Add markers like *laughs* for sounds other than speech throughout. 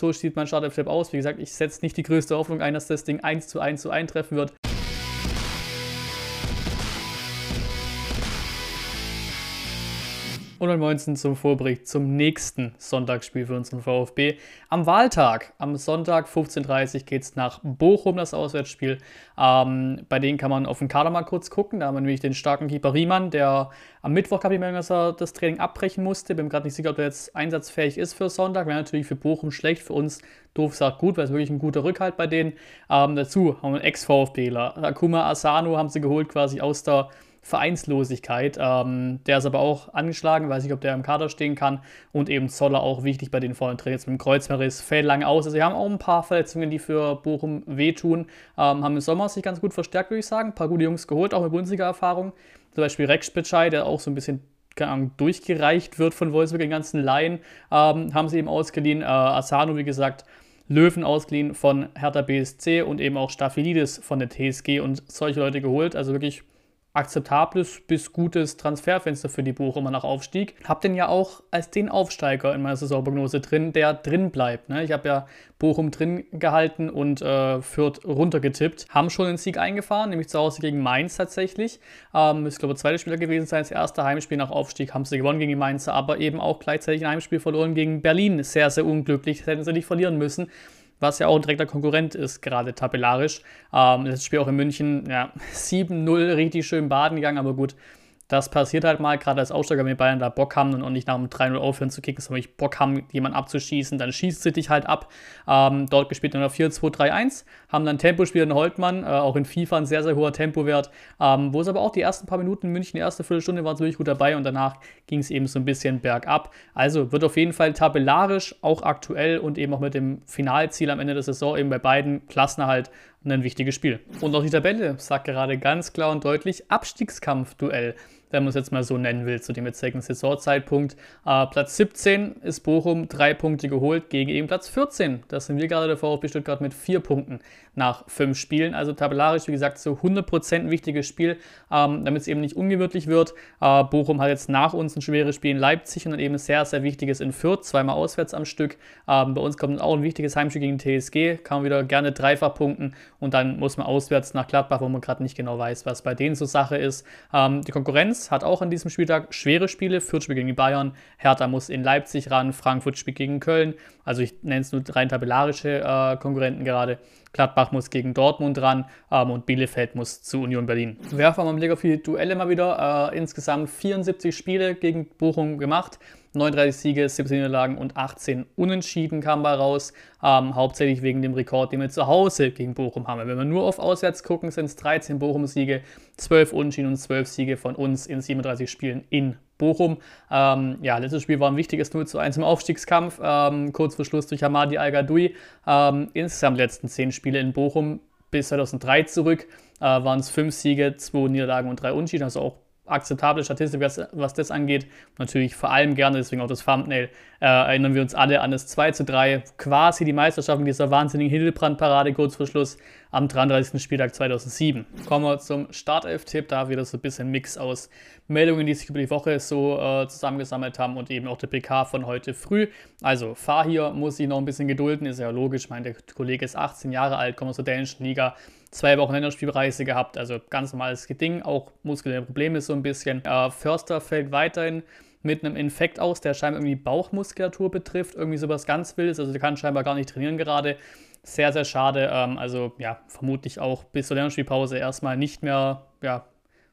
so sieht mein Startelf-Tipp aus. Wie gesagt, ich setze nicht die größte Hoffnung ein, dass das Ding 1 zu 1 zu eintreffen wird. Und um 19 zum Vorbericht zum nächsten Sonntagsspiel für unseren VfB. Am Wahltag, am Sonntag 15.30 Uhr geht es nach Bochum, das Auswärtsspiel. Ähm, bei denen kann man auf den Kader mal kurz gucken. Da haben wir nämlich den starken Keeper Riemann, der am Mittwoch, habe ich dass er das Training abbrechen musste. Bin mir gerade nicht sicher, ob er jetzt einsatzfähig ist für Sonntag. Wäre natürlich für Bochum schlecht, für uns doof sagt gut, weil es wirklich ein guter Rückhalt bei denen. Ähm, dazu haben wir einen Ex-VfBler. Akuma Asano haben sie geholt quasi aus der Vereinslosigkeit. Ähm, der ist aber auch angeschlagen, weiß nicht, ob der im Kader stehen kann. Und eben Zoller auch wichtig bei den vollen Trainings mit dem Kreuzverriss, fällt lange aus. Also, sie haben auch ein paar Verletzungen, die für Bochum wehtun. Ähm, haben im Sommer sich ganz gut verstärkt, würde ich sagen. Ein paar gute Jungs geholt, auch mit Bundesliga-Erfahrung. Zum Beispiel Rex Spitschei, der auch so ein bisschen durchgereicht wird von Wolfsburg in ganzen Laien, ähm, haben sie eben ausgeliehen. Äh, Asano, wie gesagt, Löwen ausgeliehen von Hertha BSC und eben auch Staphylidis von der TSG und solche Leute geholt. Also wirklich akzeptables bis gutes Transferfenster für die Bochumer nach Aufstieg. Hab den ja auch als den Aufsteiger in meiner Saisonprognose drin, der drin bleibt. Ne? Ich habe ja Bochum drin gehalten und äh, Fürth runtergetippt. Haben schon den Sieg eingefahren, nämlich zu Hause gegen Mainz tatsächlich. Ähm, ist, glaube ich, zweite Spieler gewesen sein. Das erste Heimspiel nach Aufstieg haben sie gewonnen gegen die Mainzer, aber eben auch gleichzeitig ein Heimspiel verloren gegen Berlin. Sehr, sehr unglücklich. Das hätten sie nicht verlieren müssen was ja auch ein direkter Konkurrent ist, gerade tabellarisch. Ähm, das Spiel auch in München, ja, *laughs* 7-0 richtig schön baden gegangen, aber gut, das passiert halt mal, gerade als Aussteiger, wenn die Bayern da Bock haben und nicht nach dem 3-0 aufhören zu kicken, sondern ich Bock haben, jemanden abzuschießen, dann schießt sie dich halt ab. Ähm, dort gespielt der 4-2-3-1, haben dann Tempospiel in Holtmann, äh, auch in FIFA ein sehr, sehr hoher Tempowert, ähm, wo es aber auch die ersten paar Minuten in München, die erste Viertelstunde waren es wirklich gut dabei und danach ging es eben so ein bisschen bergab. Also wird auf jeden Fall tabellarisch, auch aktuell und eben auch mit dem Finalziel am Ende der Saison eben bei beiden Klassen halt ein wichtiges Spiel. Und auch die Tabelle sagt gerade ganz klar und deutlich Abstiegskampf-Duell wenn man es jetzt mal so nennen will, zu dem jetzigen Saisonzeitpunkt. Äh, Platz 17 ist Bochum, drei Punkte geholt gegen eben Platz 14. Das sind wir gerade der VfB Stuttgart mit vier Punkten nach fünf Spielen. Also tabellarisch, wie gesagt, so 100% ein wichtiges Spiel, ähm, damit es eben nicht ungewöhnlich wird. Äh, Bochum hat jetzt nach uns ein schweres Spiel in Leipzig und dann eben ein sehr, sehr wichtiges in Fürth, zweimal auswärts am Stück. Ähm, bei uns kommt auch ein wichtiges Heimspiel gegen TSG, kann man wieder gerne dreifach punkten und dann muss man auswärts nach Gladbach, wo man gerade nicht genau weiß, was bei denen so Sache ist. Ähm, die Konkurrenz hat auch an diesem Spieltag schwere Spiele. Fürth spielt gegen die Bayern, Hertha muss in Leipzig ran, Frankfurt spielt gegen Köln. Also ich nenne es nur rein tabellarische äh, Konkurrenten gerade. Gladbach muss gegen Dortmund ran ähm, und Bielefeld muss zu Union Berlin. Werfen wir mal einen Blick auf die Duelle mal wieder. Äh, insgesamt 74 Spiele gegen Bochum gemacht. 39 Siege, 17 Niederlagen und 18 Unentschieden kam bei raus. Ähm, hauptsächlich wegen dem Rekord, den wir zu Hause gegen Bochum haben. Wenn wir nur auf Auswärts gucken, sind es 13 Bochum-Siege, 12 Unentschieden und 12 Siege von uns in 37 Spielen in Bochum. Ähm, ja, letztes Spiel war ein wichtiges 0 zu 1 im Aufstiegskampf, ähm, kurz vor Schluss durch Hamadi Al-Gadoui. Ähm, insgesamt letzten 10 Spiele in Bochum bis 2003 zurück äh, waren es 5 Siege, 2 Niederlagen und 3 Unentschieden, also auch akzeptable Statistik, was, was, das angeht. Natürlich vor allem gerne, deswegen auch das Thumbnail, äh, erinnern wir uns alle an das 2 zu 3, quasi die Meisterschaft in dieser wahnsinnigen Hildebrand-Parade kurz vor Schluss am 33. Spieltag 2007. Kommen wir zum Startelf-Tipp, da wieder so ein bisschen Mix aus Meldungen, die sich über die Woche so äh, zusammengesammelt haben und eben auch der PK von heute früh. Also Fahir muss sich noch ein bisschen gedulden, ist ja logisch. Ich meine, der Kollege ist 18 Jahre alt, kommt aus der dänischen Liga, zwei Wochen Länderspielreise gehabt, also ganz normales Ding, auch muskuläre Probleme so ein bisschen. Äh, Förster fällt weiterhin mit einem Infekt aus, der scheinbar irgendwie Bauchmuskulatur betrifft, irgendwie sowas ganz Wildes, also der kann scheinbar gar nicht trainieren gerade. Sehr, sehr schade. Ähm, also ja, vermutlich auch bis zur Länderspielpause erstmal nicht mehr ja,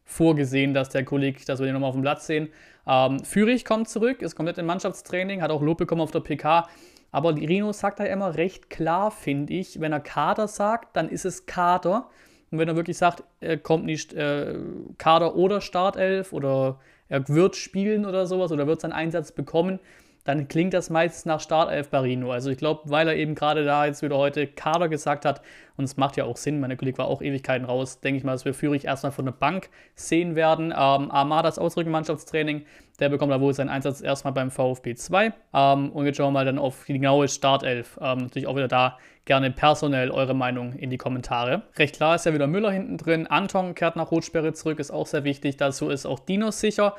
vorgesehen, dass der Kollege, dass wir den nochmal auf dem Platz sehen. Ähm, Fürich kommt zurück, ist komplett im Mannschaftstraining, hat auch Lob bekommen auf der PK. Aber Rino sagt da immer recht klar, finde ich, wenn er Kader sagt, dann ist es Kader. Und wenn er wirklich sagt, er kommt nicht äh, Kader oder Startelf oder er wird spielen oder sowas oder wird seinen Einsatz bekommen, dann klingt das meistens nach Startelf Barino. Also ich glaube, weil er eben gerade da jetzt wieder heute Kader gesagt hat, und es macht ja auch Sinn, meine Kollege war auch Ewigkeiten raus, denke ich mal, dass wir Führig erstmal von der Bank sehen werden. Ähm, Armadas Ausrückenmannschaftstraining, der bekommt da wohl seinen Einsatz erstmal beim VfB 2. Ähm, und jetzt schauen wir mal dann auf die genaue Startelf. Ähm, natürlich auch wieder da gerne personell eure Meinung in die Kommentare. Recht klar ist ja wieder Müller hinten drin. Anton kehrt nach Rotsperre zurück, ist auch sehr wichtig. Dazu ist auch Dinos sicher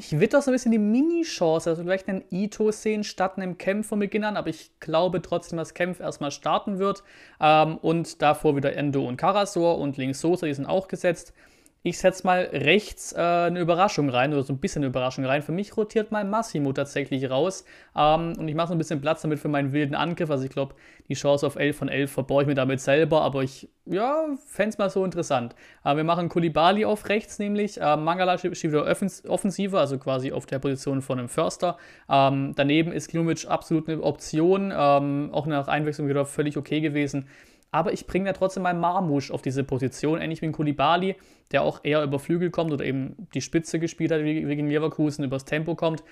ich witter so ein bisschen die Mini-Chance, also vielleicht einen Ito sehen statt einem Kämpf von Beginn an, aber ich glaube trotzdem, dass Kämpf erstmal starten wird. Ähm, und davor wieder Endo und Karasor und links Sosa, die sind auch gesetzt. Ich setze mal rechts äh, eine Überraschung rein oder so ein bisschen eine Überraschung rein. Für mich rotiert mal Massimo tatsächlich raus ähm, und ich mache so ein bisschen Platz damit für meinen wilden Angriff. Also ich glaube, die Chance auf 11 von 11 verbaue ich mir damit selber, aber ich ja, fände es mal so interessant. Äh, wir machen Kulibali auf rechts nämlich, äh, Mangala steht wieder offensiver, also quasi auf der Position von einem Förster. Ähm, daneben ist Glumic absolut eine Option, ähm, auch nach Einwechslung wieder völlig okay gewesen aber ich bringe ja trotzdem mal Marmusch auf diese Position, ähnlich wie ein Kulibali, der auch eher über Flügel kommt oder eben die Spitze gespielt hat, wie gegen Leverkusen, übers Tempo kommt.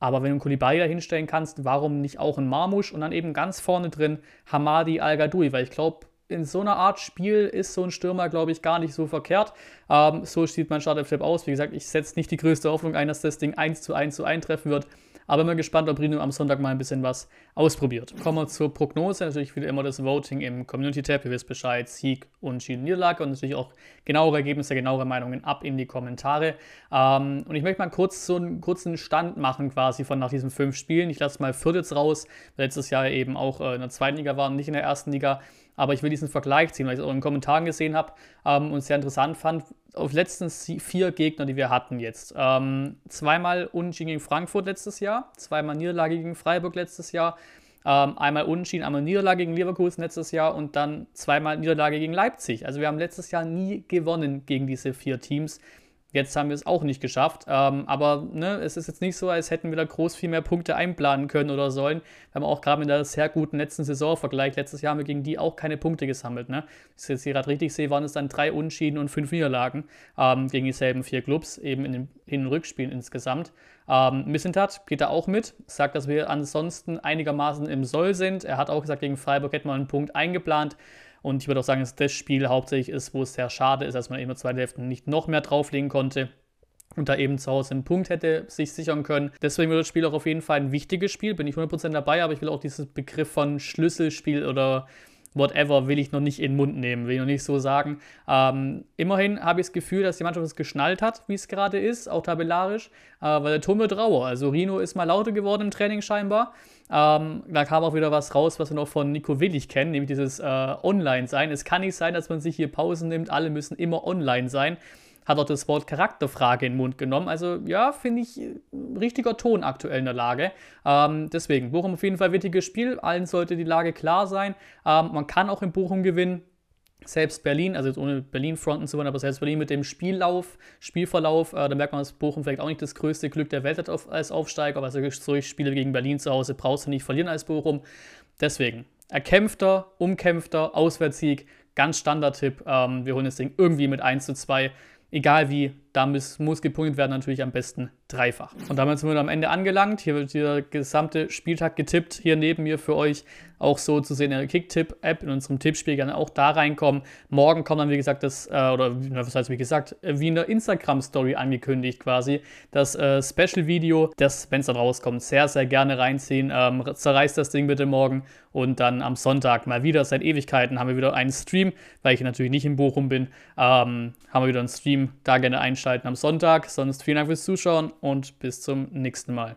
Aber wenn du einen Kulibali da hinstellen kannst, warum nicht auch ein Marmusch und dann eben ganz vorne drin Hamadi Al-Gadoui, weil ich glaube, in so einer Art Spiel ist so ein Stürmer, glaube ich, gar nicht so verkehrt. Ähm, so sieht mein Startelf aus. Wie gesagt, ich setze nicht die größte Hoffnung ein, dass das Ding 1 zu 1 zu eintreffen wird. Aber bin gespannt, ob Rino am Sonntag mal ein bisschen was ausprobiert. Kommen wir zur Prognose. Natürlich wieder immer das Voting im Community-Tab. Ihr wisst Bescheid, Sieg, Unentschieden, Niederlage und natürlich auch genauere Ergebnisse, genauere Meinungen ab in die Kommentare. Ähm, und ich möchte mal kurz so einen kurzen Stand machen quasi von nach diesen fünf Spielen. Ich lasse mal Viertels raus, weil letztes Jahr eben auch äh, in der zweiten Liga waren, nicht in der ersten Liga. Aber ich will diesen Vergleich ziehen, weil ich es auch in den Kommentaren gesehen habe ähm, und sehr interessant fand. Auf letzten vier Gegner, die wir hatten jetzt. Ähm, zweimal Unentschieden gegen Frankfurt letztes Jahr, zweimal Niederlage gegen Freiburg letztes Jahr, ähm, einmal Unentschieden, einmal Niederlage gegen Leverkusen letztes Jahr und dann zweimal Niederlage gegen Leipzig. Also wir haben letztes Jahr nie gewonnen gegen diese vier Teams. Jetzt haben wir es auch nicht geschafft. Ähm, aber ne, es ist jetzt nicht so, als hätten wir da groß viel mehr Punkte einplanen können oder sollen. Wir haben auch gerade mit der sehr guten letzten Saisonvergleich, letztes Jahr haben wir gegen die auch keine Punkte gesammelt. Ne? Wenn ich jetzt hier gerade richtig sehe, waren es dann drei Unschieden und fünf Niederlagen ähm, gegen dieselben vier Clubs, eben in den Hin- und Rückspielen insgesamt. Ähm, Missentat geht da auch mit, sagt, dass wir ansonsten einigermaßen im Soll sind. Er hat auch gesagt, gegen Freiburg hätten wir einen Punkt eingeplant. Und ich würde auch sagen, dass das Spiel hauptsächlich ist, wo es sehr schade ist, dass man eben in der zweiten Hälfte nicht noch mehr drauflegen konnte und da eben zu Hause einen Punkt hätte sich sichern können. Deswegen wird das Spiel auch auf jeden Fall ein wichtiges Spiel, bin ich 100% dabei, aber ich will auch diesen Begriff von Schlüsselspiel oder whatever will ich noch nicht in den Mund nehmen, will ich noch nicht so sagen. Ähm, immerhin habe ich das Gefühl, dass die Mannschaft es geschnallt hat, wie es gerade ist, auch tabellarisch, äh, weil der Turm wird rauer. Also Rino ist mal lauter geworden im Training scheinbar. Ähm, da kam auch wieder was raus, was wir noch von Nico Willig kennen, nämlich dieses äh, Online-Sein. Es kann nicht sein, dass man sich hier Pausen nimmt, alle müssen immer online sein hat auch das Wort Charakterfrage in den Mund genommen. Also ja, finde ich äh, richtiger Ton aktuell in der Lage. Ähm, deswegen, Bochum auf jeden Fall wichtiges Spiel. Allen sollte die Lage klar sein. Ähm, man kann auch in Bochum gewinnen. Selbst Berlin, also jetzt ohne Berlin-Fronten zu wollen, aber selbst Berlin mit dem Spiellauf, Spielverlauf, äh, da merkt man, dass Bochum vielleicht auch nicht das größte Glück der Welt hat auf, als Aufsteiger, aber solche Spiele gegen Berlin zu Hause brauchst du nicht verlieren als Bochum. Deswegen, erkämpfter, umkämpfter Auswärtssieg, ganz Standardtipp. Ähm, wir holen das Ding irgendwie mit 1 zu 2 egal wie, da muss, muss gepunktet werden, natürlich am besten dreifach. Und damit sind wir am Ende angelangt. Hier wird der gesamte Spieltag getippt. Hier neben mir für euch auch so zu sehen in der Kicktipp-App, in unserem Tippspiel gerne auch da reinkommen. Morgen kommt dann, wie gesagt, das, äh, oder was heißt wie gesagt, wie in der Instagram-Story angekündigt quasi, das äh, Special-Video, das, wenn es dann rauskommt, sehr, sehr gerne reinziehen. Ähm, zerreißt das Ding bitte morgen und dann am Sonntag mal wieder, seit Ewigkeiten haben wir wieder einen Stream, weil ich natürlich nicht in Bochum bin, ähm, haben wir wieder einen Stream, da gerne einschalten am Sonntag. Sonst vielen Dank fürs Zuschauen und bis zum nächsten Mal.